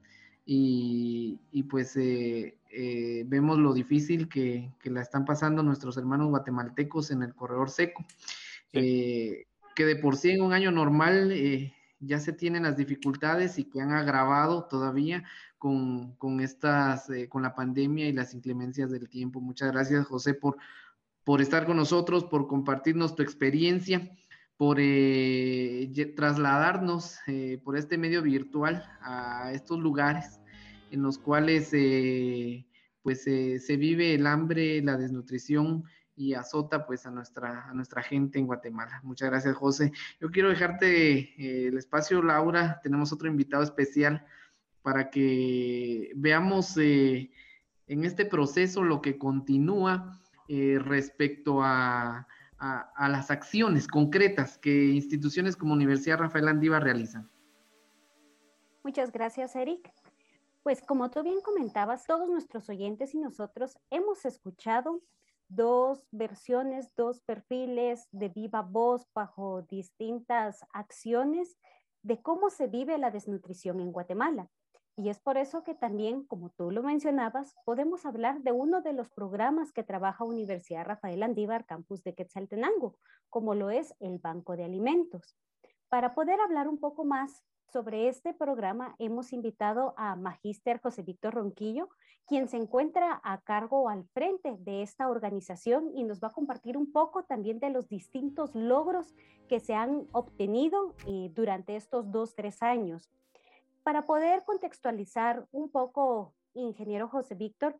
y, pues vemos lo difícil que, que, la están pasando nuestros hermanos guatemaltecos en el corredor seco que de por sí en un año normal eh, ya se tienen las dificultades y que han agravado todavía con, estas, eh, con la pandemia y las inclemencias del tiempo. Muchas gracias, José, por, por estar con nosotros, por compartirnos tu experiencia, por eh, trasladarnos por este medio virtual a estos lugares en los cuales pues se vive el hambre, la desnutrición y azota pues a nuestra, a nuestra gente en Guatemala. Muchas gracias, José. Yo quiero dejarte eh, el espacio, Laura. Tenemos otro invitado especial para que veamos eh, en este proceso lo que continúa eh, respecto a, a, las acciones concretas que instituciones como Universidad Rafael Andiva realizan.
Muchas gracias, Eric. Pues como tú bien comentabas, todos nuestros oyentes y nosotros hemos escuchado dos versiones, dos perfiles de viva voz bajo distintas acciones de cómo se vive la desnutrición en Guatemala. Y es por eso que también, como tú lo mencionabas, podemos hablar de uno de los programas que trabaja Universidad Rafael Andívar, campus de Quetzaltenango, como lo es el Banco de Alimentos. Para poder hablar un poco más sobre este programa hemos invitado a Magíster José Víctor Ronquillo, quien se encuentra a cargo al frente de esta organización y nos va a compartir un poco también de los distintos logros que se han obtenido eh, durante estos dos, tres años. Para poder contextualizar un poco, ingeniero José Víctor,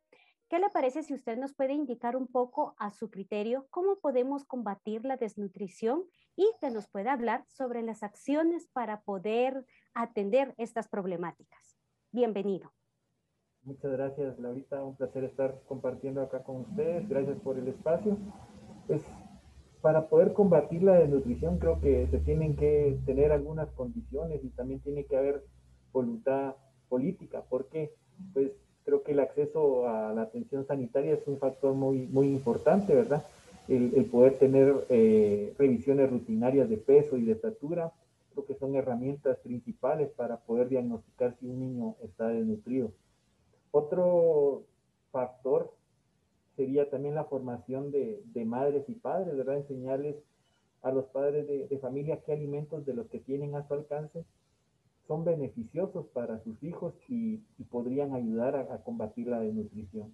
¿Qué le parece si usted nos puede indicar un poco a su criterio cómo podemos combatir la desnutrición y que nos pueda hablar sobre las acciones para poder atender estas problemáticas? Bienvenido.
Muchas gracias, Laurita. Un placer estar compartiendo acá con ustedes. Gracias por el espacio. Pues para poder combatir la desnutrición creo que se tienen que tener algunas condiciones y también tiene que haber voluntad política. ¿Por qué? Pues creo que el acceso a la atención sanitaria es un factor muy, muy importante, ¿verdad? El, el poder tener eh, revisiones rutinarias de peso y de estatura, creo que son herramientas principales para poder diagnosticar si un niño está desnutrido. Otro factor sería también la formación de, de madres y padres, ¿verdad? Enseñarles a los padres de, de familia qué alimentos de los que tienen a su alcance son beneficiosos para sus hijos y, podrían ayudar a, combatir la desnutrición.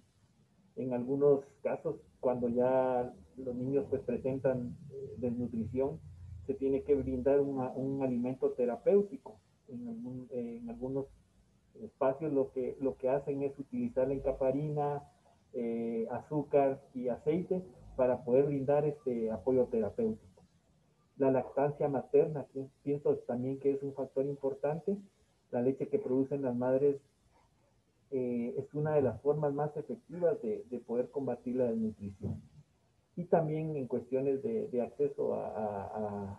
En algunos casos, cuando ya los niños pues presentan eh, desnutrición, se tiene que brindar un alimento terapéutico. En espacios lo que, lo que hacen es utilizar la encaparina, eh, azúcar y aceite para poder brindar este apoyo terapéutico. La lactancia materna, pienso también que es un factor importante. La leche que producen las madres eh, es una de las formas más efectivas de, poder combatir la desnutrición. Y también en cuestiones de, acceso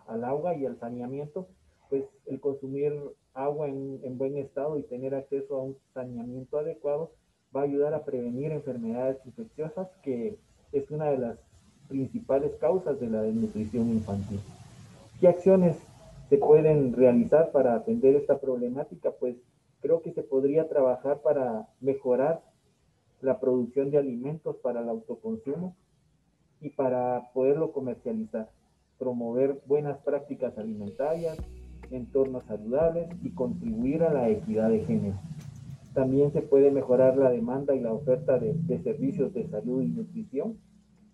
al agua y al saneamiento, pues el consumir agua en, en, buen estado y tener acceso a un saneamiento adecuado va a ayudar a prevenir enfermedades infecciosas, que es una de las principales causas de la desnutrición infantil. ¿Qué acciones se pueden realizar para atender esta problemática? Pues creo que se podría trabajar para mejorar la producción de alimentos para el autoconsumo y para poderlo comercializar, promover buenas prácticas alimentarias, entornos saludables y contribuir a la equidad de género. También se puede mejorar la demanda y la oferta de, servicios de salud y nutrición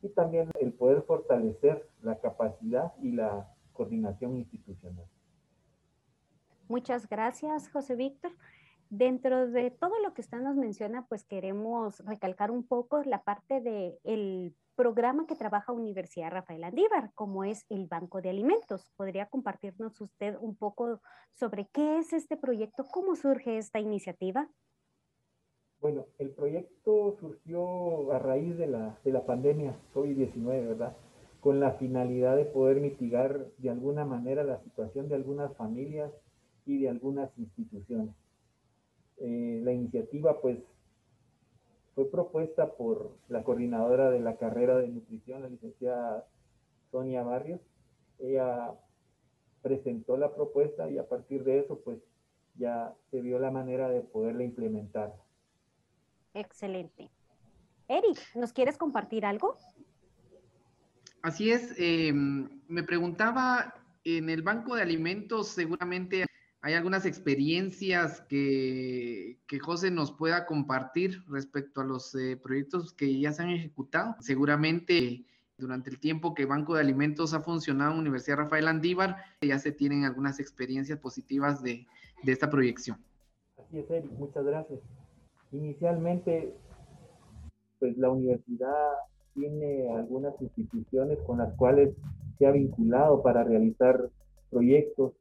y también el poder fortalecer la capacidad y la coordinación institucional.
Muchas gracias, José Víctor. Dentro de todo lo que usted nos menciona, pues queremos recalcar un poco la parte del programa que trabaja Universidad Rafael Andívar, como es el Banco de Alimentos. ¿Podría compartirnos usted un poco sobre qué es este proyecto, cómo surge esta iniciativa?
Bueno, el proyecto surgió a raíz de la, de la pandemia COVID-19, ¿verdad? Con la finalidad de poder mitigar de alguna manera la situación de algunas familias y de algunas instituciones. Eh, la iniciativa pues fue propuesta por la coordinadora de la carrera de nutrición, la licenciada Sonia Barrios. Ella presentó la propuesta y a partir de eso pues ya se vio la manera de poderla implementar.
Excelente. Eric, ¿nos quieres compartir algo?
Así es, em, me preguntaba, en el banco de alimentos seguramente hay algunas experiencias que, que José nos pueda compartir respecto a los eh, proyectos que ya se han ejecutado. Seguramente durante el tiempo que Banco de Alimentos ha funcionado en Universidad Rafael Andívar, ya se tienen algunas experiencias positivas de, de esta proyección.
Así es, Eric, muchas gracias. Inicialmente, pues la universidad tiene algunas instituciones con las cuales se ha vinculado para realizar proyectos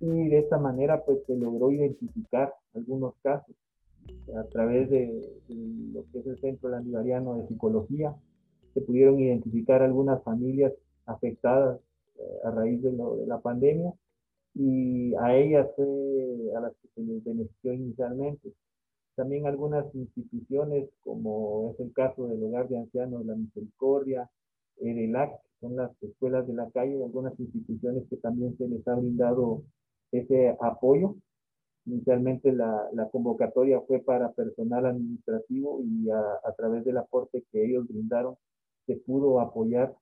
y de esta manera pues se logró identificar algunos casos a través de, lo que es el Centro Landivariano de Psicología. Se pudieron identificar algunas familias afectadas eh, a raíz de, lo, de la pandemia y a ellas fue a las que se les benefició inicialmente. También algunas instituciones, como es el caso del Hogar de Ancianos La Misericordia, EDELAC, son las escuelas de la calle, algunas instituciones que también se les ha brindado ese apoyo. Inicialmente la, la convocatoria fue para personal administrativo y a, a, través del aporte que ellos brindaron se pudo apoyar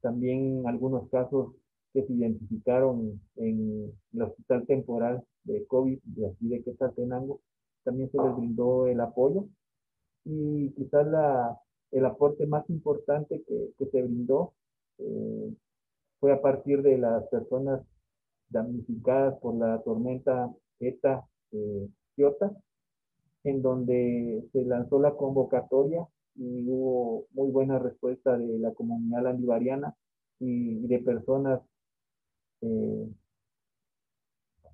también algunos casos que se identificaron en el hospital temporal de COVID de aquí de Quetzaltenango, también se les brindó el apoyo y quizás la, el aporte más importante que, que se brindó eh, fue a partir de las personas damnificadas por la tormenta ETA eh, en donde se lanzó la convocatoria y hubo muy buena respuesta de la comunidad landivariana y, de personas eh,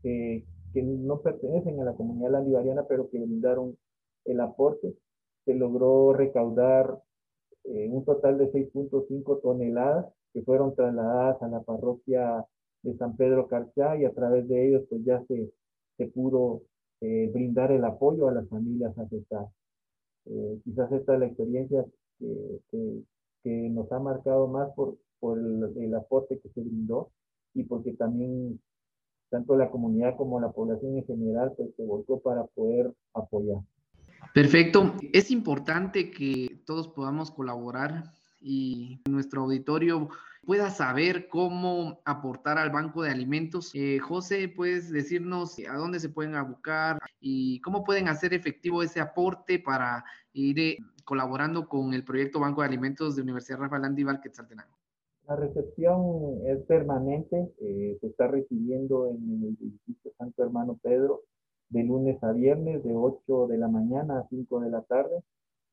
que, no pertenecen a la comunidad landivariana, pero que brindaron el aporte. Se logró recaudar eh, un total de 6.5 toneladas que fueron trasladadas a la parroquia de San Pedro Carchá y a través de ellos pues ya se, se pudo eh, brindar el apoyo a las familias afectadas. Eh, quizás esta es la experiencia que, que, nos ha marcado más por, por el, el, aporte que se brindó y porque también tanto la comunidad como la población en general pues, se volcó para poder apoyar.
Perfecto. Es importante que todos podamos colaborar y nuestro auditorio pueda saber cómo aportar al banco de alimentos. Eh, José, ¿puedes decirnos a dónde se pueden abocar y cómo pueden hacer efectivo ese aporte para ir eh, colaborando con el proyecto Banco de Alimentos de Universidad Rafael Andívar Quetzaltenango?
La recepción es permanente, eh, se está recibiendo en el edificio Santo Hermano Pedro de lunes a viernes, de 8 de la mañana a 5 de la tarde.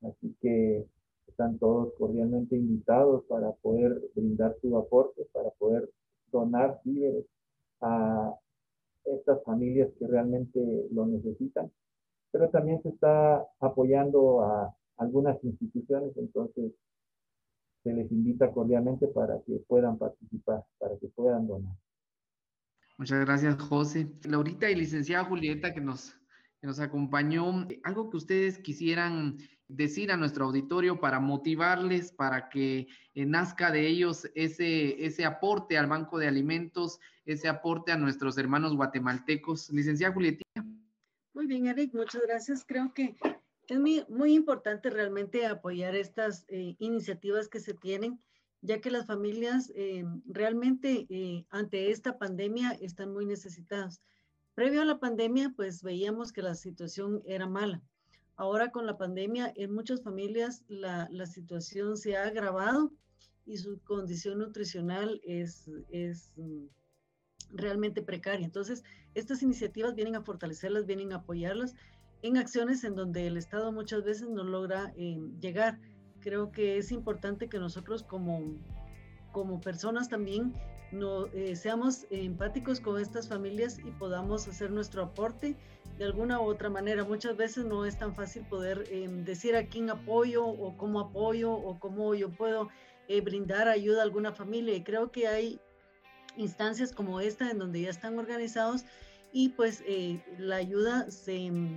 Así que están todos cordialmente invitados para poder brindar su aporte, para poder donar víveres a estas familias que realmente lo necesitan. Pero también se está apoyando a algunas instituciones, entonces se les invita cordialmente para que puedan participar, para que puedan donar.
Muchas gracias, José. Laurita y licenciada Julieta, que nos, nos acompañó. Algo que ustedes quisieran decir a nuestro auditorio para motivarles, para que eh, nazca de ellos ese, ese aporte al Banco de Alimentos, ese aporte a nuestros hermanos guatemaltecos. Licenciada Julieta.
Muy bien, Eric, muchas gracias. Creo que es muy, muy importante realmente apoyar estas eh, iniciativas que se tienen ya que las familias eh, realmente eh, ante esta pandemia están muy necesitadas. Previo a la pandemia, pues veíamos que la situación era mala. Ahora con la pandemia, en muchas familias la, la situación se ha agravado y su condición nutricional es, es mm, realmente precaria. Entonces, estas iniciativas vienen a fortalecerlas, vienen a apoyarlas en acciones en donde el Estado muchas veces no logra eh, llegar creo que es importante que nosotros como, como personas también no, eh, seamos empáticos con estas familias y podamos hacer nuestro aporte de alguna u otra manera. Muchas veces no es tan fácil poder em, decir a quién apoyo o cómo apoyo o cómo yo puedo eh, brindar ayuda a alguna familia. Y creo que hay instancias como esta en donde ya están organizados y pues eh, la ayuda se em,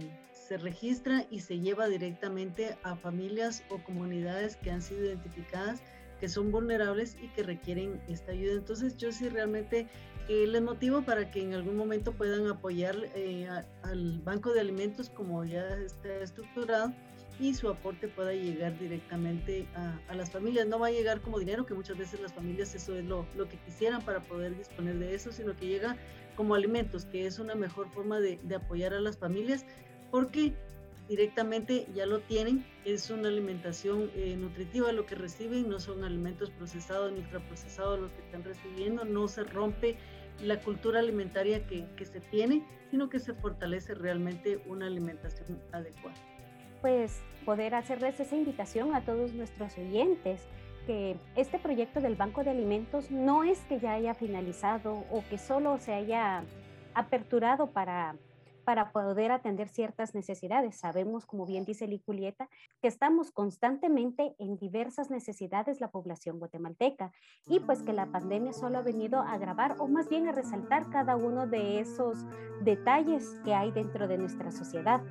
se registra y se lleva directamente a familias o comunidades que han sido identificadas que son vulnerables y que requieren esta ayuda. Entonces yo sí realmente eh, les motivo para que en algún momento puedan apoyar eh, al Banco de Alimentos como ya está estructurado y su aporte pueda llegar directamente a, las familias. No va a llegar como dinero, que muchas veces las familias eso es lo, lo, que quisieran para poder disponer de eso, sino que llega como alimentos, que es una mejor forma de, de apoyar a las familias porque directamente ya lo tienen, es una alimentación eh, nutritiva lo que reciben, no son alimentos procesados ni ultraprocesados los que están recibiendo, no se rompe la cultura alimentaria que, que se tiene, sino que se fortalece realmente una alimentación adecuada.
Pues poder hacerles esa invitación a todos nuestros oyentes que este proyecto del Banco de Alimentos no es que ya haya finalizado o que solo se haya aperturado para para poder atender ciertas necesidades. Sabemos, como bien dice Liculieta, que estamos constantemente en diversas necesidades la población guatemalteca y pues que la pandemia solo ha venido a agravar o más bien a resaltar cada uno de esos detalles que hay dentro de nuestra sociedad.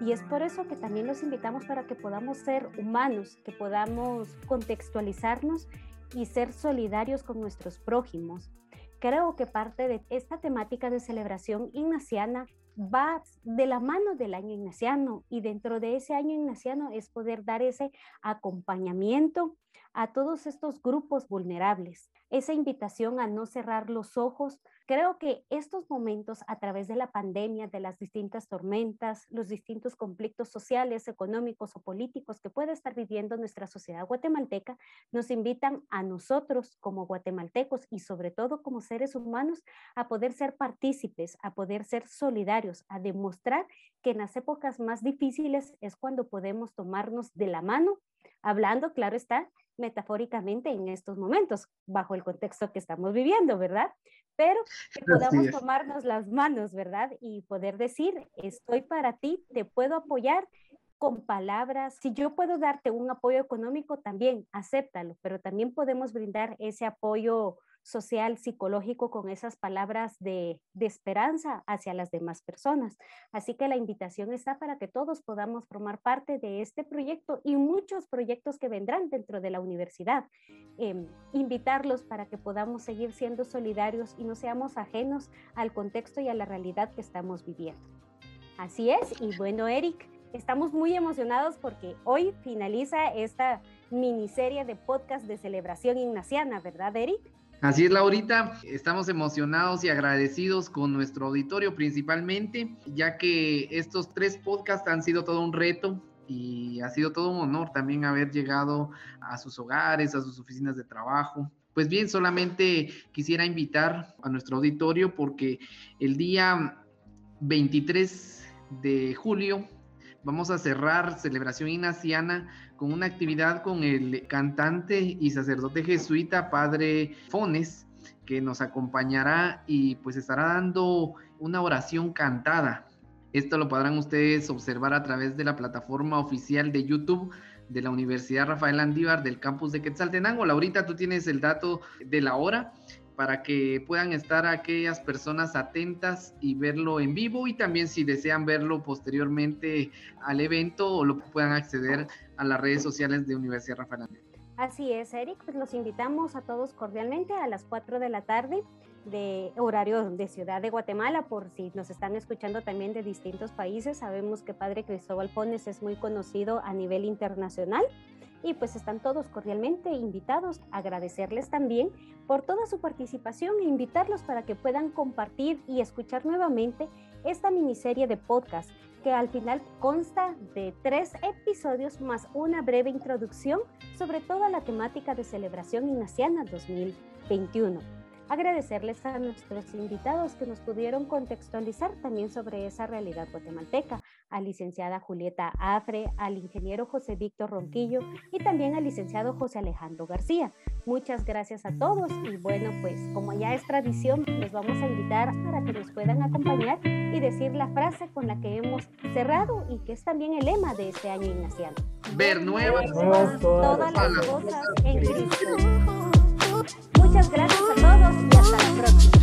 Y es por eso que también los invitamos para que podamos ser humanos, que podamos contextualizarnos y ser solidarios con nuestros prójimos. Creo que parte de esta temática de celebración ignaciana va de la mano del año ignaciano y dentro de ese año ignaciano es poder dar ese acompañamiento a todos estos grupos vulnerables, esa invitación a no cerrar los ojos. Creo que estos momentos a través de la pandemia, de las distintas tormentas, los distintos conflictos sociales, económicos o políticos que puede estar viviendo nuestra sociedad guatemalteca, nos invitan a nosotros como guatemaltecos y sobre todo como seres humanos a poder ser partícipes, a poder ser solidarios, a demostrar que en las épocas más difíciles es cuando podemos tomarnos de la mano hablando, claro está, metafóricamente en estos momentos, bajo el contexto que estamos viviendo, ¿verdad? Pero que podamos tomarnos las manos, ¿verdad? Y poder decir, estoy para ti, te puedo apoyar con palabras. Si yo puedo darte un apoyo económico, también acéptalo, pero también podemos brindar ese apoyo social, psicológico con esas palabras de, esperanza hacia las demás personas. Así que la invitación está para que todos podamos formar parte de este proyecto y muchos proyectos que vendrán dentro de la universidad. Em, invitarlos para que podamos seguir siendo solidarios y no seamos ajenos al contexto y a la realidad que estamos viviendo. Así es, y bueno, Eric, estamos muy emocionados porque hoy finaliza esta miniserie de podcast de celebración ignaciana, ¿verdad, Eric?
Así es, Laurita. Estamos emocionados y agradecidos con nuestro auditorio principalmente, ya que estos tres podcasts han sido todo un reto y ha sido todo un honor también haber llegado a sus hogares, a sus oficinas de trabajo. Pues bien, solamente quisiera invitar a nuestro auditorio porque el día 23 de julio vamos a cerrar celebración ignaciana con una actividad con el cantante y sacerdote jesuita Padre Fones, que nos acompañará y pues estará dando una oración cantada. Esto lo podrán ustedes observar a través de la plataforma oficial de YouTube de la Universidad Rafael Andívar del campus de Quetzaltenango. Laurita, tú tienes el dato de la hora para que puedan estar aquellas personas atentas y verlo en vivo y también si desean verlo posteriormente al evento o lo puedan acceder a las redes sociales de Universidad Rafael
Así es, Eric, pues los invitamos a todos cordialmente a las 4 de la tarde de horario de Ciudad de Guatemala, por si nos están escuchando también de distintos países. Sabemos que Padre Cristóbal Pones es muy conocido a nivel internacional y pues están todos cordialmente invitados. Agradecerles también por toda su participación e invitarlos para que puedan compartir y escuchar nuevamente esta miniserie de podcast que al final consta de tres episodios más una breve introducción sobre toda la temática de celebración ignaciana 2021 agradecerles a nuestros invitados que nos pudieron contextualizar también sobre esa realidad guatemalteca, a licenciada Julieta Afre, al ingeniero José Víctor Ronquillo y también al licenciado José Alejandro García. Muchas gracias a todos y bueno, pues como ya es tradición, les vamos a invitar para que nos puedan acompañar y decir la frase con la que hemos cerrado y que es también el lema de este año ignaciano.
Ver nuevas,
todas las cosas en Cristo. Muchas gracias a todos y hasta la próxima.